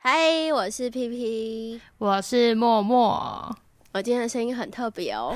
嗨，我是 P P，我是默默。我今天的声音很特别哦，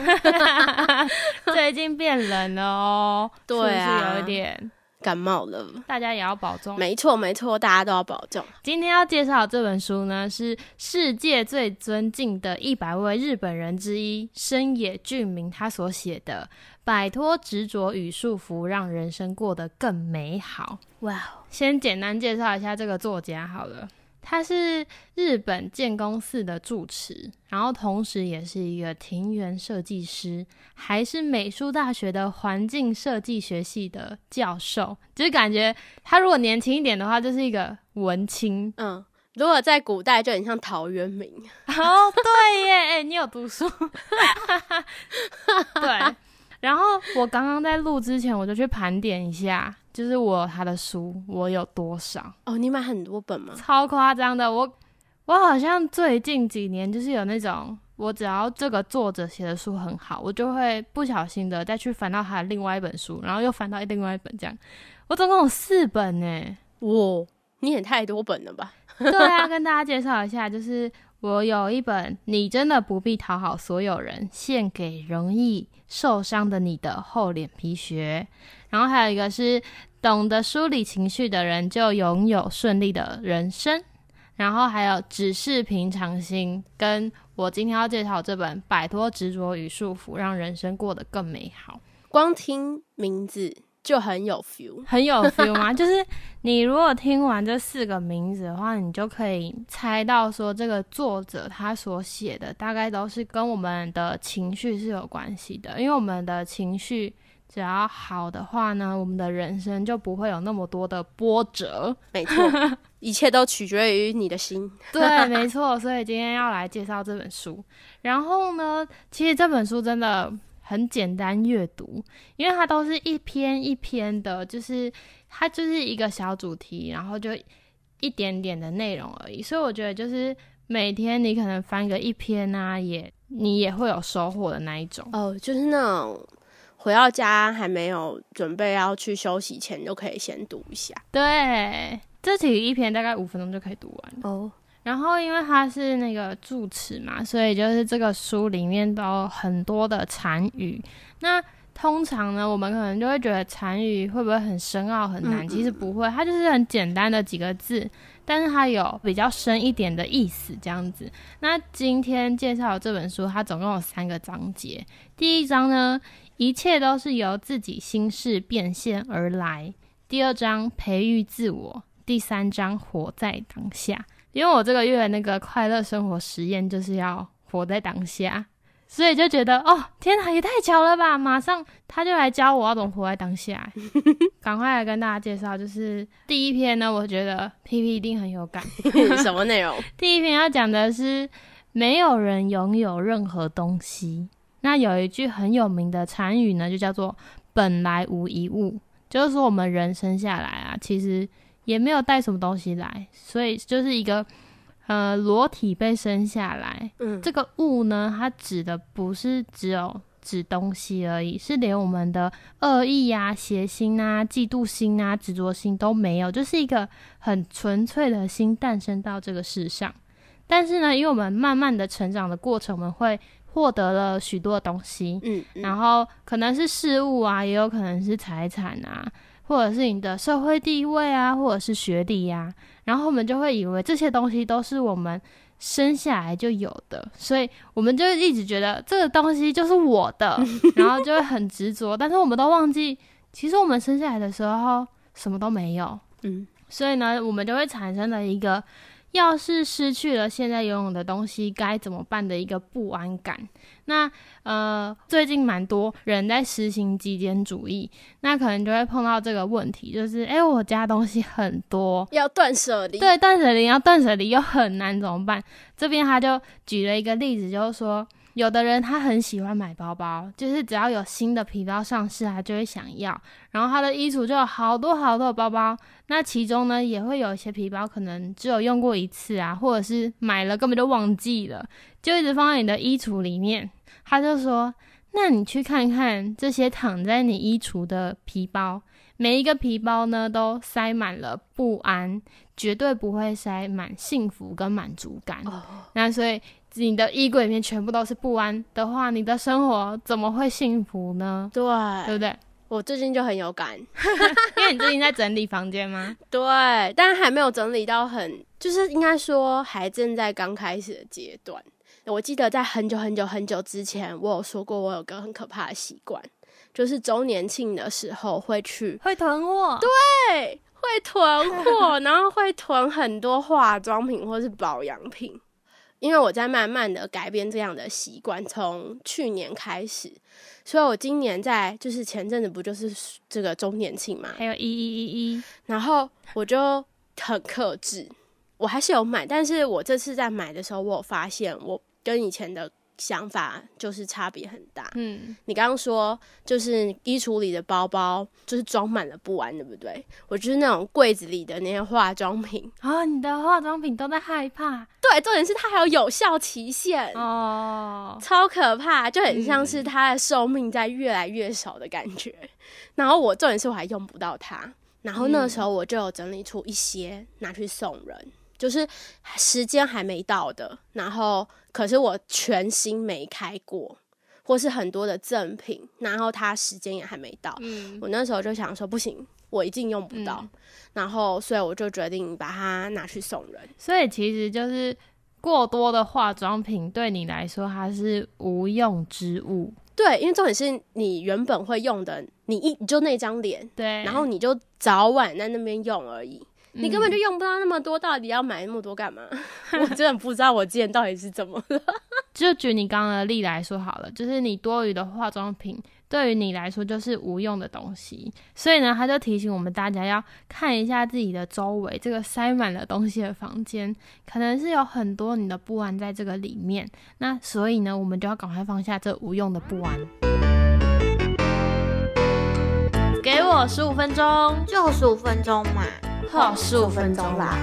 最近变冷了哦，对啊是是有一点？感冒了。大家也要保重。没错，没错，大家都要保重。今天要介绍的这本书呢，是世界最尊敬的一百位日本人之一深野俊明他所写的《摆脱执着与束缚，让人生过得更美好》。哇，先简单介绍一下这个作家好了，他是日本建工寺的住持，然后同时也是一个庭园设计师，还是美术大学的环境设计学系的教授，就是感觉他如果年轻一点的话，就是一个文青。嗯，如果在古代就很像陶渊明。哦，对耶，哎、你有读书？对。然后我刚刚在录之前，我就去盘点一下，就是我他的书我有多少，哦，你买很多本吗？超夸张的。我我好像最近几年就是有那种，我只要这个作者写的书很好，我就会不小心的再去翻到他的另外一本书，然后又翻到另外一本，这样我总共有四本呢。哇，你也太多本了吧？对啊，跟大家介绍一下，就是我有一本《你真的不必讨好所有人》，献给容易受伤的你的厚脸皮学。然后还有一个是懂得梳理情绪的人就拥有顺利的人生。然后还有只是平常心，跟我今天要介绍这本《摆脱执着与束缚，让人生过得更美好》。光听名字就很有 feel。很有 feel 吗？就是你如果听完这四个名字的话，你就可以猜到说这个作者他所写的大概都是跟我们的情绪是有关系的，因为我们的情绪只要好的话呢，我们的人生就不会有那么多的波折。没错，一切都取决于你的心。对，没错，所以今天要来介绍这本书。然后呢，其实这本书真的很简单阅读，因为它都是一篇一篇的，就是它就是一个小主题，然后就一点点的内容而已。所以我觉得就是每天你可能翻个一篇啊，也你也会有收获的那一种。哦，就是那种回到家还没有准备要去休息前，就可以先读一下。对，这其实一篇大概五分钟就可以读完。哦，然后因为它是那个住持嘛，所以就是这个书里面都有很多的禅语。那通常呢，我们可能就会觉得禅语会不会很深奥很难？嗯其实不会，它就是很简单的几个字，但是它有比较深一点的意思，这样子。那今天介绍这本书，它总共有三个章节。第一章呢，一切都是由自己心事变现而来。第二章，培育自我。第三章，活在当下。因为我这个月那个快乐生活实验就是要活在当下，所以就觉得哦，天哪，也太巧了吧！马上他就来教我要怎么活在当下，赶快来跟大家介绍。就是第一篇呢，我觉得 P P 一定很有感。什么内容？第一篇要讲的是没有人拥有任何东西。那有一句很有名的禅语呢，就叫做“本来无一物”，就是说我们人生下来啊，其实也没有带什么东西来，所以就是一个呃裸体被生下来。嗯，这个物呢，它指的不是只有指东西而已，是连我们的恶意啊、邪心啊、嫉妒心啊、执着心都没有，就是一个很纯粹的心诞生到这个世上。但是呢，因为我们慢慢的成长的过程，我们会获得了许多东西，嗯，嗯然后可能是事物啊，也有可能是财产啊，或者是你的社会地位啊，或者是学历呀、然后我们就会以为这些东西都是我们生下来就有的，所以我们就一直觉得这个东西就是我的，然后就会很执着。但是我们都忘记，其实我们生下来的时候什么都没有，嗯，所以呢，我们就会产生了一个。要是失去了现在拥有的东西，该怎么办的一个不安感。那呃，最近蛮多人在实行极简主义，那可能就会碰到这个问题，就是哎、诶我家东西很多，要断舍离。，对，断舍离要断舍离又很难，怎么办？这边他就举了一个例子，就是说，有的人他很喜欢买包包，就是只要有新的皮包上市，他就会想要。然后他的衣橱就有好多好多的包包，那其中呢也会有一些皮包可能只有用过一次啊，或者是买了根本就忘记了，就一直放在你的衣橱里面。他就说：“那你去看看这些躺在你衣橱的皮包，每一个皮包呢都塞满了不安，绝对不会塞满幸福跟满足感。哦，那所以你的衣柜里面全部都是不安的话，你的生活怎么会幸福呢？对对，不对？我最近就很有感，因为你最近在整理房间吗？对，但还没有整理到很，就是应该说还正在刚开始的阶段。我记得在很久很久很久之前，我有说过我有个很可怕的习惯，就是周年庆的时候会去，会囤货，对，会囤货，然后会囤很多化妆品或是保养品。因为我在慢慢的改变这样的习惯，从去年开始，所以我今年在就是前阵子不就是这个周年庆嘛，还有一一一一，然后我就很克制，我还是有买，但是我这次在买的时候，我有发现我跟以前的想法就是差别很大。嗯，你刚刚说就是衣橱里的包包就是装满了不安，对不对？我就是那种柜子里的那些化妆品，啊，你的化妆品都在害怕对，重点是它还有有效期限。哦，超可怕，就很像嗯是它的寿命在越来越少的感觉。然后我重点是我还用不到它，然后那时候我就有整理出一些拿去送人，就是时间还没到的，然后可是我全新没开过，或是很多的赠品，然后它时间也还没到。嗯，我那时候就想说不行，我一定用不到，嗯然后所以我就决定把它拿去送人。所以其实就是过多的化妆品对你来说它是无用之物，对，因为重点是你原本会用的，你一你就那张脸，对，然后你就早晚在那边用而已，你根本就嗯用不到那么多，到底要买那么多干嘛？我真的不知道我之前到底是怎么了。就举你刚刚的例来说好了，就是你多余的化妆品对于你来说就是无用的东西，所以呢，他就提醒我们大家要看一下自己的周围，这个塞满了东西的房间，可能是有很多你的不安在这个里面。那所以呢，我们就要赶快放下这无用的不安。给我十五分钟，就十五分钟嘛，好15分钟啦。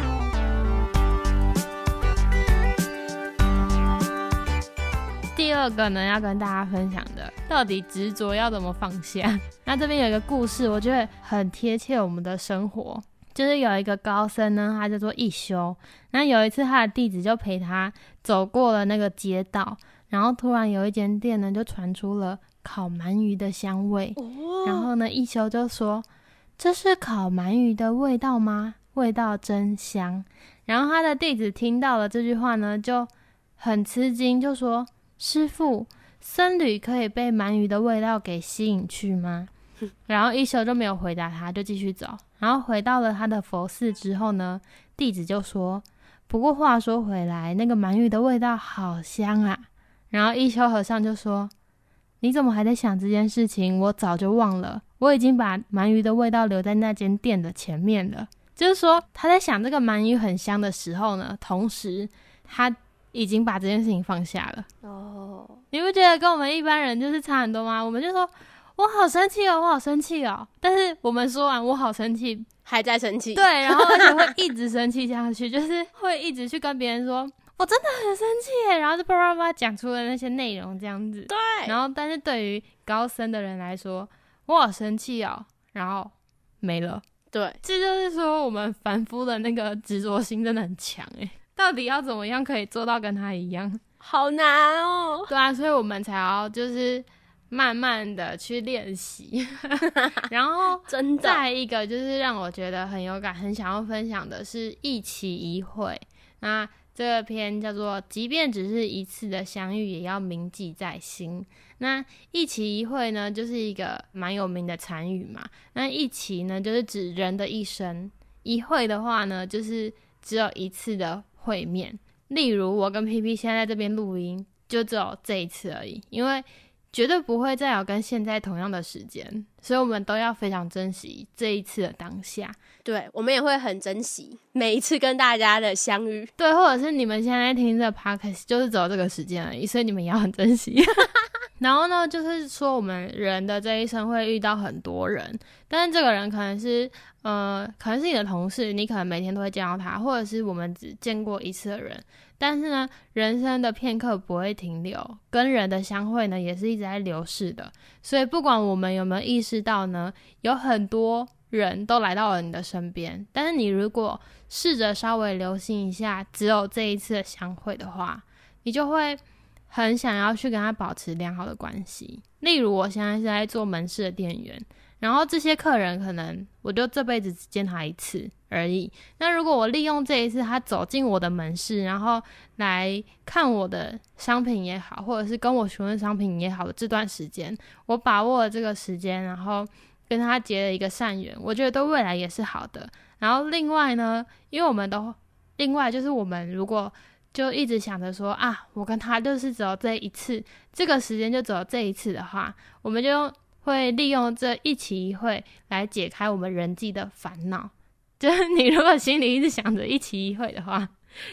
第二个呢，要跟大家分享的，到底执着要怎么放下？那这边有一个故事，我觉得很贴切我们的生活。就是有一个高僧呢，他叫做一休。那有一次，他的弟子就陪他走过了那个街道，然后突然有一间店呢，就传出了烤鳗鱼的香味。然后呢，一休就说：“这是烤鳗鱼的味道吗？味道真香。”然后他的弟子听到了这句话呢，就很吃惊，就说：“师傅，僧侣可以被鳗鱼的味道给吸引去吗？” 然后一休就没有回答他，就继续走。然后回到了他的佛寺之后呢，弟子就说：“不过话说回来，那个鳗鱼的味道好香啊。”然后一休和尚就说：“你怎么还在想这件事情？我早就忘了，我已经把鳗鱼的味道留在那间店的前面了。”就是说，他在想这个鳗鱼很香的时候呢，同时他已经把这件事情放下了。哦，你不觉得跟我们一般人就是差很多吗？我们就说我好生气哦，我好生气哦，但是我们说完我好生气，还在生气？对，然后而且会一直生气下去，就是会一直去跟别人说我真的很生气耶，然后就叭叭叭讲出了那些内容这样子。对，然后，但是对于高深的人来说，我好生气哦，然后没了。对，这就是说，我们凡夫的那个执着心真的很强诶。到底要怎么样可以做到跟他一样？好难哦。对啊，所以我们才要就是慢慢的去练习，然后 真的，再一个就是让我觉得很有感、很想要分享的是一期一会。那这个篇叫做“即便只是一次的相遇，也要铭记在心”。那一期一会呢，就是一个蛮有名的禅语嘛。那一期呢，就是指人的一生；一会的话呢，就是只有一次的会面。例如，我跟 P P 现在在这边录音，就只有这一次而已，因为绝对不会再有跟现在同样的时间，所以我们都要非常珍惜这一次的当下。对我们也会很珍惜每一次跟大家的相遇。对，或者是你们现在听这个 podcast 就是只有这个时间而已，所以你们也要很珍惜。然后呢，就是说我们人的这一生会遇到很多人，但是这个人可能是呃，可能是你的同事，你可能每天都会见到他，或者是我们只见过一次的人。但是呢，人生的片刻不会停留，跟人的相会呢也是一直在流逝的。所以不管我们有没有意识到呢，有很多人都来到了你的身边，但是你如果试着稍微留心一下，只有这一次的相会的话，你就会很想要去跟他保持良好的关系。例如，我现在是在做门市的店员，然后这些客人可能我就这辈子只见他一次而已。那如果我利用这一次他走进我的门市，然后来看我的商品也好，或者是跟我询问商品也好的这段时间，我把握了这个时间，然后。跟他结了一个善缘，我觉得对未来也是好的。然后另外呢，因为我们都另外就是我们如果就一直想着说啊，我跟他就是只有这一次，这个时间就只有这一次的话，我们就会利用这一期一会来解开我们人际的烦恼。就是 你如果心里一直想着一期一会的话，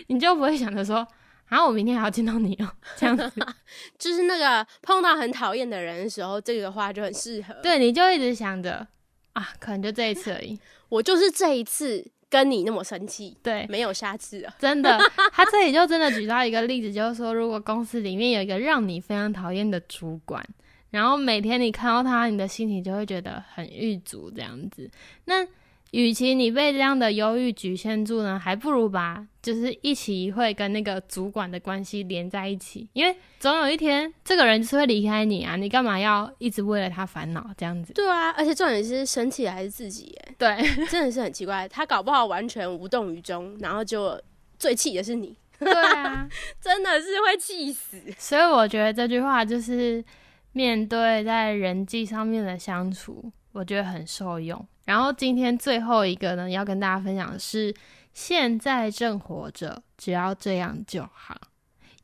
你就不会想着说。啊我明天还要见到你哦，这样子，就是那个碰到很讨厌的人的时候，这个话就很适合。对，你就一直想着啊，可能就这一次而已。我就是这一次跟你那么生气，对，没有下次了。真的，他这里就真的举到一个例子，就是说，如果公司里面有一个让你非常讨厌的主管，然后每天你看到他，你的心情就会觉得很郁卒，这样子，那。与其你被这样的忧郁局限住呢，还不如把就是一起一会跟那个主管的关系连在一起，因为总有一天这个人就是会离开你啊，你干嘛要一直为了他烦恼这样子？对啊，而且重点是生气的还是自己耶？对，真的是很奇怪，他搞不好完全无动于衷，然后就最气的是你。对啊，真的是会气死。所以我觉得这句话就是面对在人际上面的相处，我觉得很受用。然后今天最后一个呢，要跟大家分享的是，现在正活着，只要这样就好。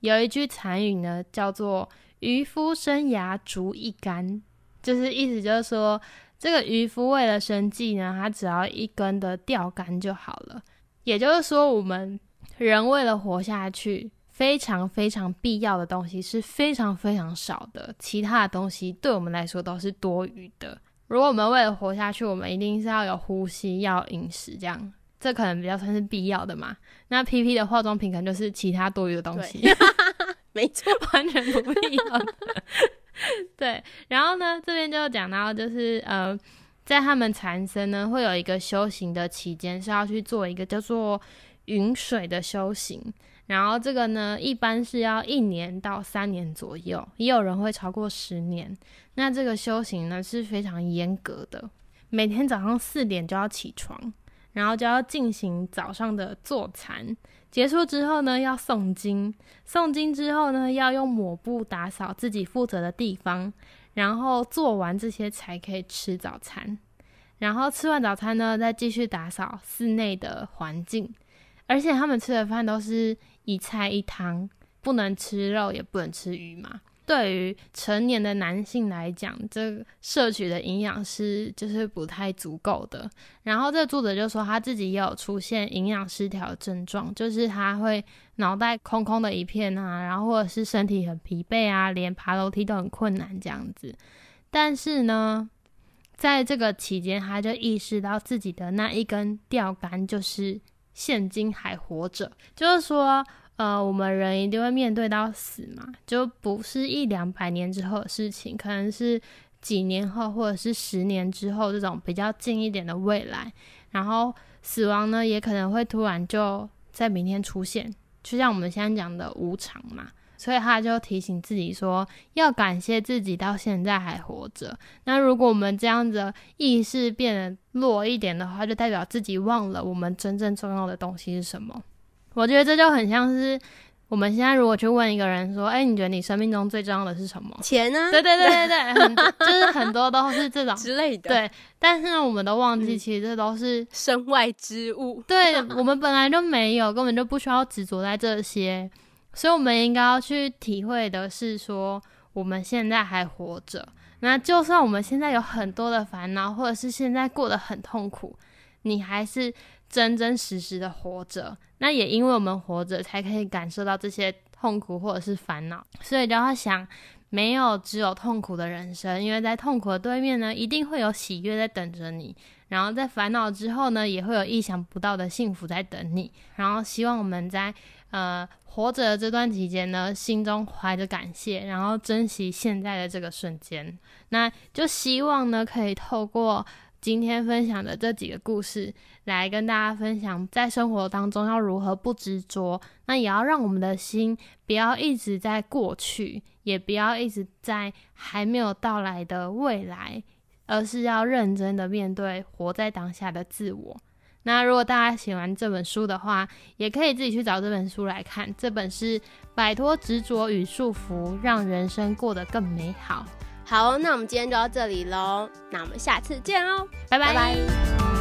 有一句残语呢，叫做“渔夫生涯竹一竿”，就是意思就是说，这个渔夫为了生计呢，他只要一根的钓竿就好了。也就是说，我们人为了活下去，非常非常必要的东西是非常非常少的，其他的东西对我们来说都是多余的。如果我们为了活下去，我们一定是要有呼吸，要饮食，这样这可能比较算是必要的嘛。那 P P 的化妆品可能就是其他多余的东西，没错，完全不必要的。对，然后呢，这边就讲到，就是呃，在他们禅僧呢，会有一个修行的期间，是要去做一个叫做云水的修行。然后这个呢，一般是要一年到三年左右，也有人会超过十年。那这个修行呢是非常严格的，每天早上四点就要起床，然后就要进行早上的坐禅，结束之后呢要诵经，诵经之后呢要用抹布打扫自己负责的地方，然后做完这些才可以吃早餐，然后吃完早餐呢再继续打扫室内的环境，而且他们吃的饭都是。一菜一汤，不能吃肉，也不能吃鱼嘛。对于成年的男性来讲，这摄取的营养是就是不太足够的。然后这作者就说他自己也有出现营养失调症状，就是他会脑袋空空的一片啊，然后或者是身体很疲惫啊，连爬楼梯都很困难这样子。但是呢，在这个期间，他就意识到自己的那一根钓竿就是。现今还活着，就是说，呃，我们人一定会面对到死嘛，就不是一两百年之后的事情，可能是几年后或者是十年之后这种比较近一点的未来。然后死亡呢，也可能会突然就在明天出现，就像我们现在讲的无常嘛。所以他就提醒自己说，要感谢自己到现在还活着。那如果我们这样子意识变得弱一点的话，就代表自己忘了我们真正重要的东西是什么。我觉得这就很像是我们现在如果去问一个人说：“哎，你觉得你生命中最重要的是什么？”钱呢？对对对对对，很就是很多都是这种 之类的。对，但是呢，我们都忘记，其实这都是身外之物。对我们本来就没有，根本就不需要执着在这些。所以，我们应该要去体会的是，说我们现在还活着。那就算我们现在有很多的烦恼，或者是现在过得很痛苦，你还是真真实实的活着。那也因为我们活着，才可以感受到这些痛苦或者是烦恼。所以，就要想，没有只有痛苦的人生，因为在痛苦的对面呢，一定会有喜悦在等着你。然后，在烦恼之后呢，也会有意想不到的幸福在等你。然后，希望我们在呃。活着的这段期间呢，心中怀着感谢，然后珍惜现在的这个瞬间。那就希望呢，可以透过今天分享的这几个故事，来跟大家分享，在生活当中要如何不执着，那也要让我们的心不要一直在过去，也不要一直在还没有到来的未来，而是要认真的面对活在当下的自我。那如果大家喜欢这本书的话，也可以自己去找这本书来看。这本是《摆脱执着与束缚，让人生过得更美好》。好，那我们今天就到这里喽，那我们下次见哦，拜拜。